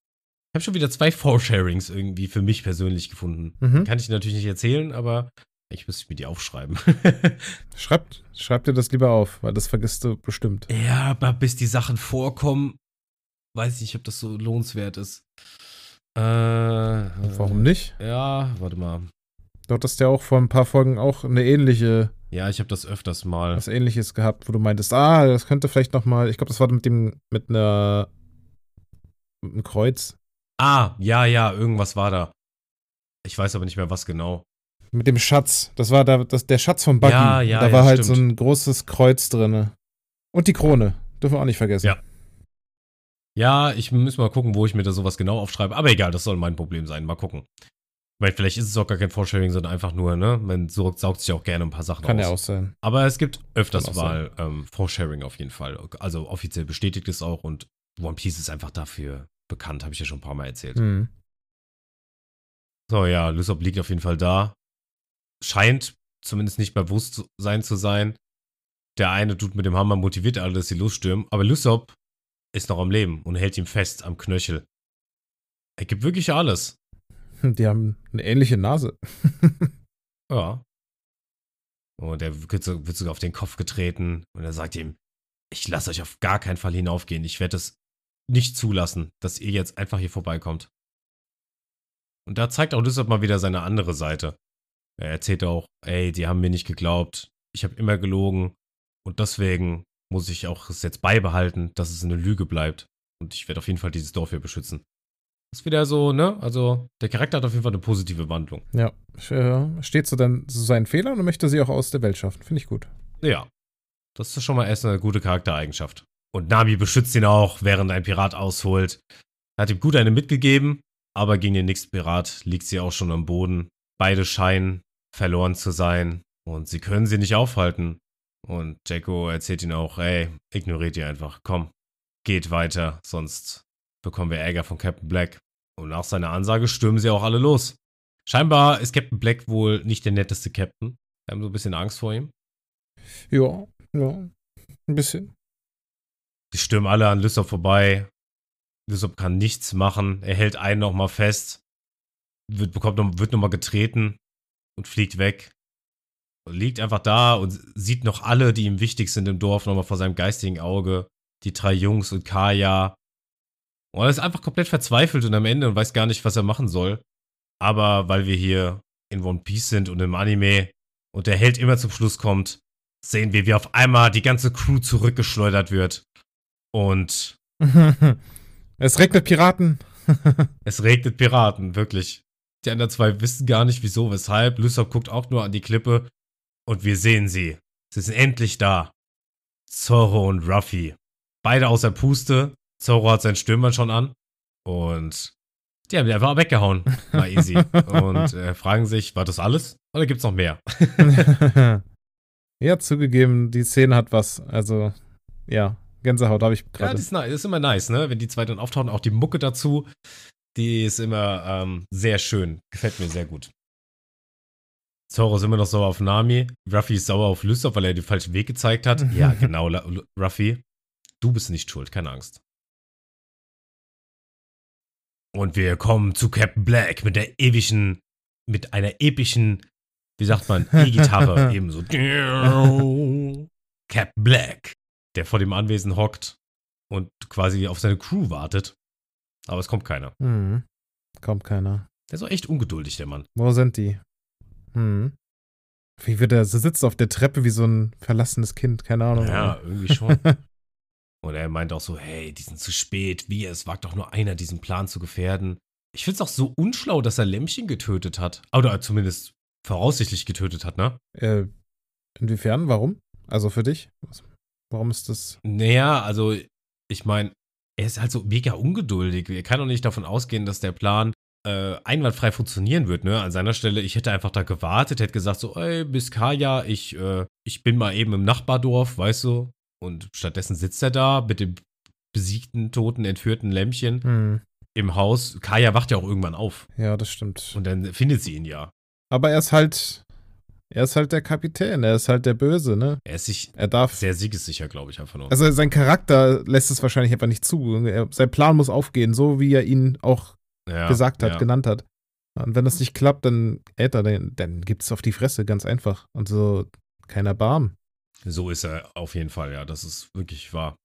Ich habe schon wieder zwei Foresharings irgendwie für mich persönlich gefunden. Mhm. Kann ich natürlich nicht erzählen, aber ich müsste mir die aufschreiben. Schreibt, schreib dir das lieber auf, weil das vergisst du bestimmt. Ja, aber bis die Sachen vorkommen, weiß ich nicht, ob das so lohnenswert ist. Äh, Warum nicht? Ja, warte mal. Du hattest ja auch vor ein paar Folgen auch eine ähnliche, Ja, ich habe das öfters mal. was ähnliches gehabt, wo du meintest, ah, das könnte vielleicht noch mal, ich glaube, das war mit dem, mit einer, mit einem Kreuz. Ah, ja, ja, irgendwas war da. Ich weiß aber nicht mehr, was genau. Mit dem Schatz. Das war da, das, der Schatz vom Buggy. Ja, ja, Da ja, war halt stimmt. so ein großes Kreuz drinne. Und die Krone. Dürfen wir auch nicht vergessen. Ja. Ja, ich muss mal gucken, wo ich mir da sowas genau aufschreibe. Aber egal, das soll mein Problem sein. Mal gucken. Meine, vielleicht ist es auch gar kein Foresharing, sondern einfach nur, ne? Man saugt sich auch gerne ein paar Sachen Kann aus. ja auch sein. Aber es gibt öfters Kann mal ähm, Foresharing auf jeden Fall. Also offiziell bestätigt es auch und One Piece ist einfach dafür bekannt, habe ich ja schon ein paar Mal erzählt. Hm. So, ja, Lysop liegt auf jeden Fall da. Scheint zumindest nicht Bewusstsein zu sein. Der eine tut mit dem Hammer motiviert alle, dass sie losstürmen. Aber Lysop ist noch am Leben und hält ihm fest am Knöchel. Er gibt wirklich alles. Die haben eine ähnliche Nase. Ja. Und er wird sogar auf den Kopf getreten und er sagt ihm, ich lasse euch auf gar keinen Fall hinaufgehen. Ich werde es nicht zulassen, dass ihr jetzt einfach hier vorbeikommt. Und da zeigt auch Lysop mal wieder seine andere Seite. Er erzählt auch, ey, die haben mir nicht geglaubt. Ich habe immer gelogen. Und deswegen muss ich auch es jetzt beibehalten, dass es eine Lüge bleibt. Und ich werde auf jeden Fall dieses Dorf hier beschützen. Das ist wieder so, ne? Also, der Charakter hat auf jeden Fall eine positive Wandlung. Ja. Äh, steht zu, dann, zu seinen Fehlern und möchte sie auch aus der Welt schaffen. Finde ich gut. Ja. Das ist schon mal erst eine gute Charaktereigenschaft. Und Nami beschützt ihn auch, während ein Pirat ausholt. Er hat ihm gut eine mitgegeben, aber gegen den nächsten Pirat liegt sie auch schon am Boden. Beide scheinen verloren zu sein und sie können sie nicht aufhalten. Und Jacko erzählt ihnen auch, ey, ignoriert ihr einfach, komm, geht weiter, sonst bekommen wir Ärger von Captain Black. Und nach seiner Ansage stürmen sie auch alle los. Scheinbar ist Captain Black wohl nicht der netteste Captain. Wir haben so ein bisschen Angst vor ihm. Ja, ja. Ein bisschen. Die stürmen alle an Lysop vorbei. Lysop kann nichts machen. Er hält einen nochmal fest. Wird, bekommt noch, wird nochmal getreten und fliegt weg. Liegt einfach da und sieht noch alle, die ihm wichtig sind im Dorf, nochmal vor seinem geistigen Auge. Die drei Jungs und Kaya. Und er ist einfach komplett verzweifelt und am Ende und weiß gar nicht, was er machen soll. Aber weil wir hier in One Piece sind und im Anime und der Held immer zum Schluss kommt, sehen wir, wie auf einmal die ganze Crew zurückgeschleudert wird. Und es regnet Piraten. es regnet Piraten, wirklich. Die anderen zwei wissen gar nicht, wieso, weshalb. Lysop guckt auch nur an die Klippe und wir sehen sie. Sie sind endlich da. Zorro und Ruffy. Beide außer Puste. Zorro hat seinen Stürmer schon an. Und die haben die einfach weggehauen. War easy. und äh, fragen sich, war das alles? Oder gibt's noch mehr? ja, zugegeben, die Szene hat was. Also, ja, Gänsehaut habe ich Ja, gerade. das ist, nice. das ist immer nice, ne? Wenn die zwei dann auftauchen, auch die Mucke dazu. Die ist immer ähm, sehr schön. Gefällt mir sehr gut. Zoro ist immer noch sauer auf Nami. Ruffy ist sauer auf Lysop, weil er den falschen Weg gezeigt hat. ja, genau, Ruffy. Du bist nicht schuld, keine Angst. Und wir kommen zu Captain Black mit der ewigen, mit einer epischen, wie sagt man, E-Gitarre. ebenso. Captain Black, der vor dem Anwesen hockt und quasi auf seine Crew wartet. Aber es kommt keiner. Hm. Kommt keiner. Der ist auch echt ungeduldig, der Mann. Wo sind die? Hm. Wie wird er sitzt auf der Treppe wie so ein verlassenes Kind, keine Ahnung. Ja, irgendwie schon. Und er meint auch so, hey, die sind zu spät. Wie, es wagt doch nur einer, diesen Plan zu gefährden. Ich find's auch so unschlau, dass er Lämmchen getötet hat. Oder zumindest voraussichtlich getötet hat, ne? Äh, inwiefern? Warum? Also für dich? Warum ist das? Naja, also, ich meine, er ist halt so mega ungeduldig. Er kann doch nicht davon ausgehen, dass der Plan äh, einwandfrei funktionieren wird, ne? An seiner Stelle, ich hätte einfach da gewartet, hätte gesagt so, ey, bis Kaya, ich, äh, ich bin mal eben im Nachbardorf, weißt du? Und stattdessen sitzt er da mit dem besiegten, toten, entführten Lämmchen Hm. im Haus. Kaya wacht ja auch irgendwann auf. Ja, das stimmt. Und dann findet sie ihn ja. Aber er ist halt, er ist halt der Kapitän, er ist halt der Böse, ne? Er ist sich Er darf. sehr siegessicher, glaube ich, einfach nur. Also sein Charakter lässt es wahrscheinlich einfach nicht zu. Er, sein Plan muss aufgehen, so wie er ihn auch ja, gesagt hat, ja. genannt hat. Und wenn das nicht klappt, dann, Alter, dann, dann gibt's auf die Fresse, ganz einfach. Und so, keiner Barm. So ist er auf jeden Fall, ja. Das ist wirklich wahr.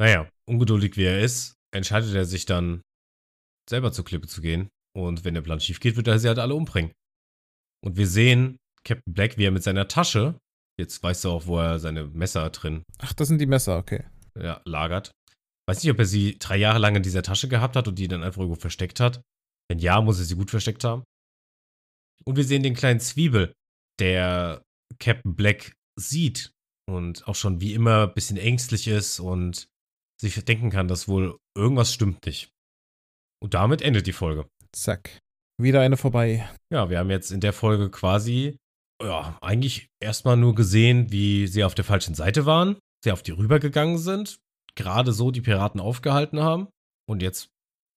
Naja, ungeduldig wie er ist, entscheidet er sich dann, selber zur Klippe zu gehen. Und wenn der Plan schief geht, wird er sie halt alle umbringen. Und wir sehen Captain Black, wie er mit seiner Tasche, jetzt weißt du auch, wo er seine Messer drin Ach, das sind die Messer, okay. ja, lagert. Weiß nicht, ob er sie drei Jahre lang in dieser Tasche gehabt hat und die dann einfach irgendwo versteckt hat. Wenn ja, muss er sie gut versteckt haben. Und wir sehen den kleinen Zwiebel, der Captain Black sieht und auch schon wie immer ein bisschen ängstlich ist und sich denken kann, dass wohl irgendwas stimmt nicht. Und damit endet die Folge. Zack. Wieder eine vorbei. Ja, wir haben jetzt in der Folge quasi, ja, eigentlich erstmal nur gesehen, wie sie auf der falschen Seite waren, sie auf die rübergegangen sind, gerade so die Piraten aufgehalten haben. Und jetzt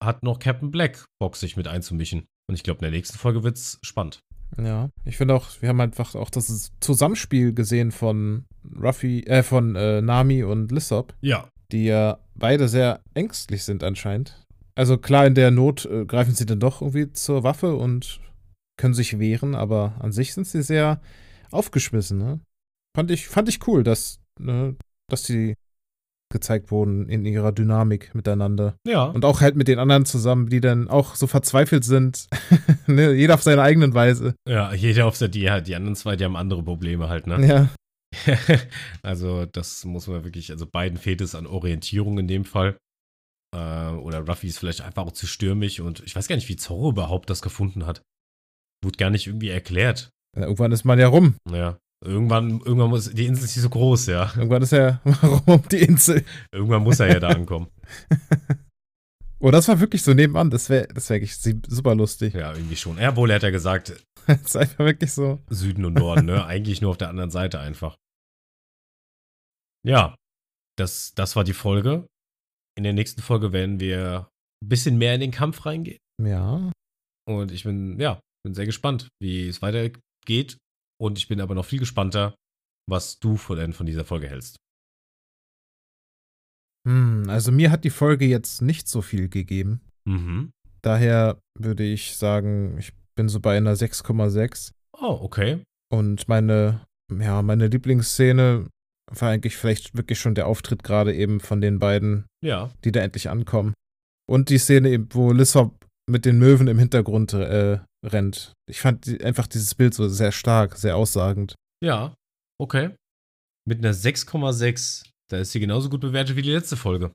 hat noch Captain Black Bock, sich mit einzumischen. Und ich glaube, in der nächsten Folge wird's spannend. Ja. Ich finde auch, wir haben einfach auch das Zusammenspiel gesehen von Ruffy, äh, von äh, Nami und Lissop, Ja. die ja beide sehr ängstlich sind anscheinend. Also klar, in der Not äh, greifen sie dann doch irgendwie zur Waffe und können sich wehren, aber an sich sind sie sehr aufgeschmissen, ne? Fand ich, fand ich cool, dass, ne, dass die gezeigt wurden in ihrer Dynamik miteinander. Ja. Und auch halt mit den anderen zusammen, die dann auch so verzweifelt sind. ne? Jeder auf seine eigenen Weise. ja, jeder auf der, die, die anderen zwei, die haben andere Probleme halt, ne? Ja. also, das muss man wirklich, also beiden fehlt es an Orientierung in dem Fall. Äh, oder Ruffy ist vielleicht einfach auch zu stürmig und ich weiß gar nicht, wie Zorro überhaupt das gefunden hat. Wurde gar nicht irgendwie erklärt. Ja, Irgendwann ist man ja rum. Ja. Irgendwann, irgendwann muss, die Insel ist nicht so groß, ja. Irgendwann ist er rum um die Insel. Irgendwann muss er ja da ankommen. Oh, das war wirklich so nebenan. Das wäre das wär wirklich super lustig. Ja, irgendwie schon. Ja, wohl, er hat ja gesagt, Das ist einfach wirklich so. Süden und Norden, ne? Eigentlich nur auf der anderen Seite einfach. Ja, das, das war die Folge. In der nächsten Folge werden wir ein bisschen mehr in den Kampf reingehen. Ja. Und ich bin, ja, bin sehr gespannt, wie es weitergeht. Und ich bin aber noch viel gespannter, was du von, von dieser Folge hältst. Hm, also mir hat die Folge jetzt nicht so viel gegeben. Mhm. Daher würde ich sagen, ich bin so bei einer 6,6. Oh, okay. Und meine, ja, meine Lieblingsszene war eigentlich vielleicht wirklich schon der Auftritt gerade eben von den beiden, Ja. die da endlich ankommen. Und die Szene eben, wo Lissop mit den Möwen im Hintergrund äh, rennt. Ich fand die, einfach dieses Bild so sehr stark, sehr aussagend. Ja. Okay. Mit einer 6,6. Da ist sie genauso gut bewertet wie die letzte Folge.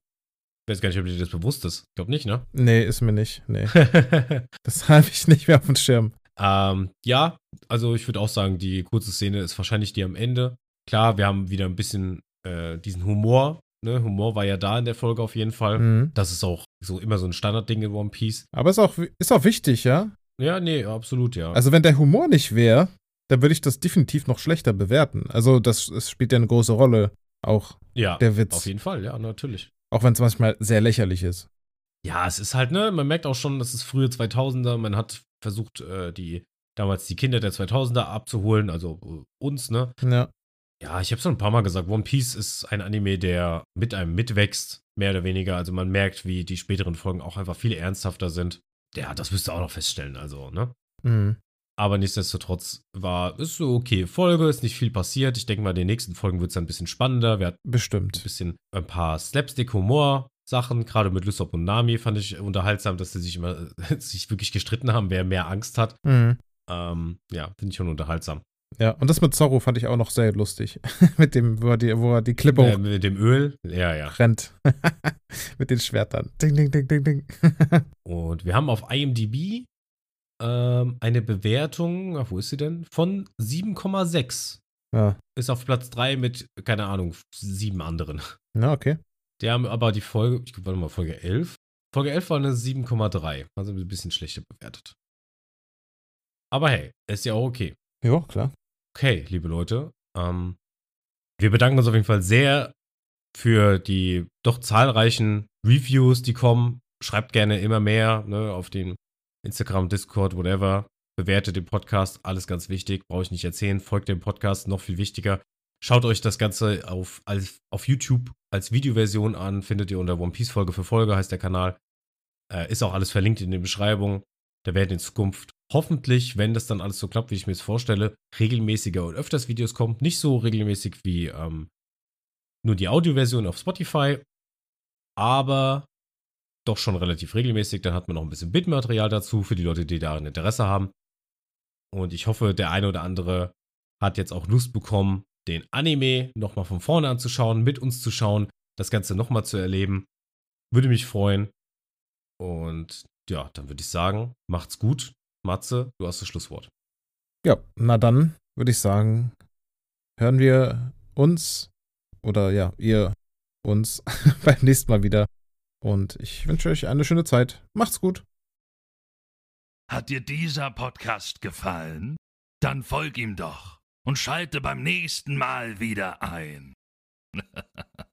Ich weiß gar nicht, ob dir das bewusst ist. Ich glaube nicht, ne? Nee, ist mir nicht. Nee. Das habe ich nicht mehr auf dem Schirm. ähm, ja, also ich würde auch sagen, die kurze Szene ist wahrscheinlich die am Ende. Klar, wir haben wieder ein bisschen äh, diesen Humor. Ne? Humor war ja da in der Folge auf jeden Fall. Mhm. Das ist auch so immer so ein Standardding in One Piece. Aber ist auch, ist auch wichtig, ja? Ja, nee, absolut, ja. Also wenn der Humor nicht wäre, dann würde ich das definitiv noch schlechter bewerten. Also das, es spielt ja eine große Rolle, auch ja, der Witz. auf jeden Fall, ja, natürlich. Auch wenn es manchmal sehr lächerlich ist. Ja, es ist halt, ne, man merkt auch schon, das ist frühe 2000er. Man hat versucht, äh, die damals die Kinder der 2000er abzuholen, also äh, uns, ne. Ja. Ja, ich habe schon ein paar Mal gesagt, One Piece ist ein Anime, der mit einem mitwächst, mehr oder weniger. Also man merkt, wie die späteren Folgen auch einfach viel ernsthafter sind. Ja, das wirst du auch noch feststellen, also, ne. Mhm. Aber nichtsdestotrotz war es so okay Folge, ist nicht viel passiert. Ich denke mal, in den nächsten Folgen wird es ein bisschen spannender. Wir hatten ein Bestimmt. bisschen ein paar Slapstick-Humor-Sachen, gerade mit Lysop und Nami fand ich unterhaltsam, dass sie sich immer sich wirklich gestritten haben, wer mehr Angst hat. Mhm. Ähm, ja, finde ich schon unterhaltsam. Ja, und das mit Zorro fand ich auch noch sehr lustig. mit dem, wo er die, wo er die Klippe Äh, mit dem Öl, ja, ja. hochrennt. mit den Schwertern. Ding, ding, ding, ding, ding. Und wir haben auf IMDb ähm, eine Bewertung, ach, wo ist sie denn? Von 7,6. ja. Ist auf Platz 3 mit, keine Ahnung, sieben anderen. Na, okay. Die haben aber die Folge, ich warte mal, Folge 11. Folge 11 war eine 7,3. Also ein bisschen schlechter bewertet. Aber hey, ist ja auch okay. Ja, klar. Okay, liebe Leute. Ähm, wir bedanken uns auf jeden Fall sehr für die doch zahlreichen Reviews, die kommen. Schreibt gerne immer mehr ne, auf den Instagram, Discord, whatever. Bewertet den Podcast, alles ganz wichtig. Brauche ich nicht erzählen. Folgt dem Podcast, noch viel wichtiger. Schaut euch das Ganze auf, als, auf YouTube als Videoversion an. Findet ihr unter One Piece Folge für Folge, heißt der Kanal. Äh, ist auch alles verlinkt in der Beschreibung. Da werden in Zukunft hoffentlich, wenn das dann alles so klappt, wie ich mir es vorstelle, regelmäßiger und öfters Videos kommen. Nicht so regelmäßig wie ähm, nur die Audioversion auf Spotify, aber doch schon relativ regelmäßig. Dann hat man noch ein bisschen Bildmaterial dazu für die Leute, die daran Interesse haben. Und ich hoffe, der eine oder andere hat jetzt auch Lust bekommen, den Anime nochmal von vorne anzuschauen, mit uns zu schauen, das Ganze nochmal zu erleben. Würde mich freuen. Und ja, dann würde ich sagen, macht's gut. Matze, du hast das Schlusswort. Ja, na dann würde ich sagen, hören wir uns oder ja, ihr uns beim nächsten Mal wieder. Und ich wünsche euch eine schöne Zeit. Macht's gut. Hat dir dieser Podcast gefallen? Dann folg ihm doch und schalte beim nächsten Mal wieder ein.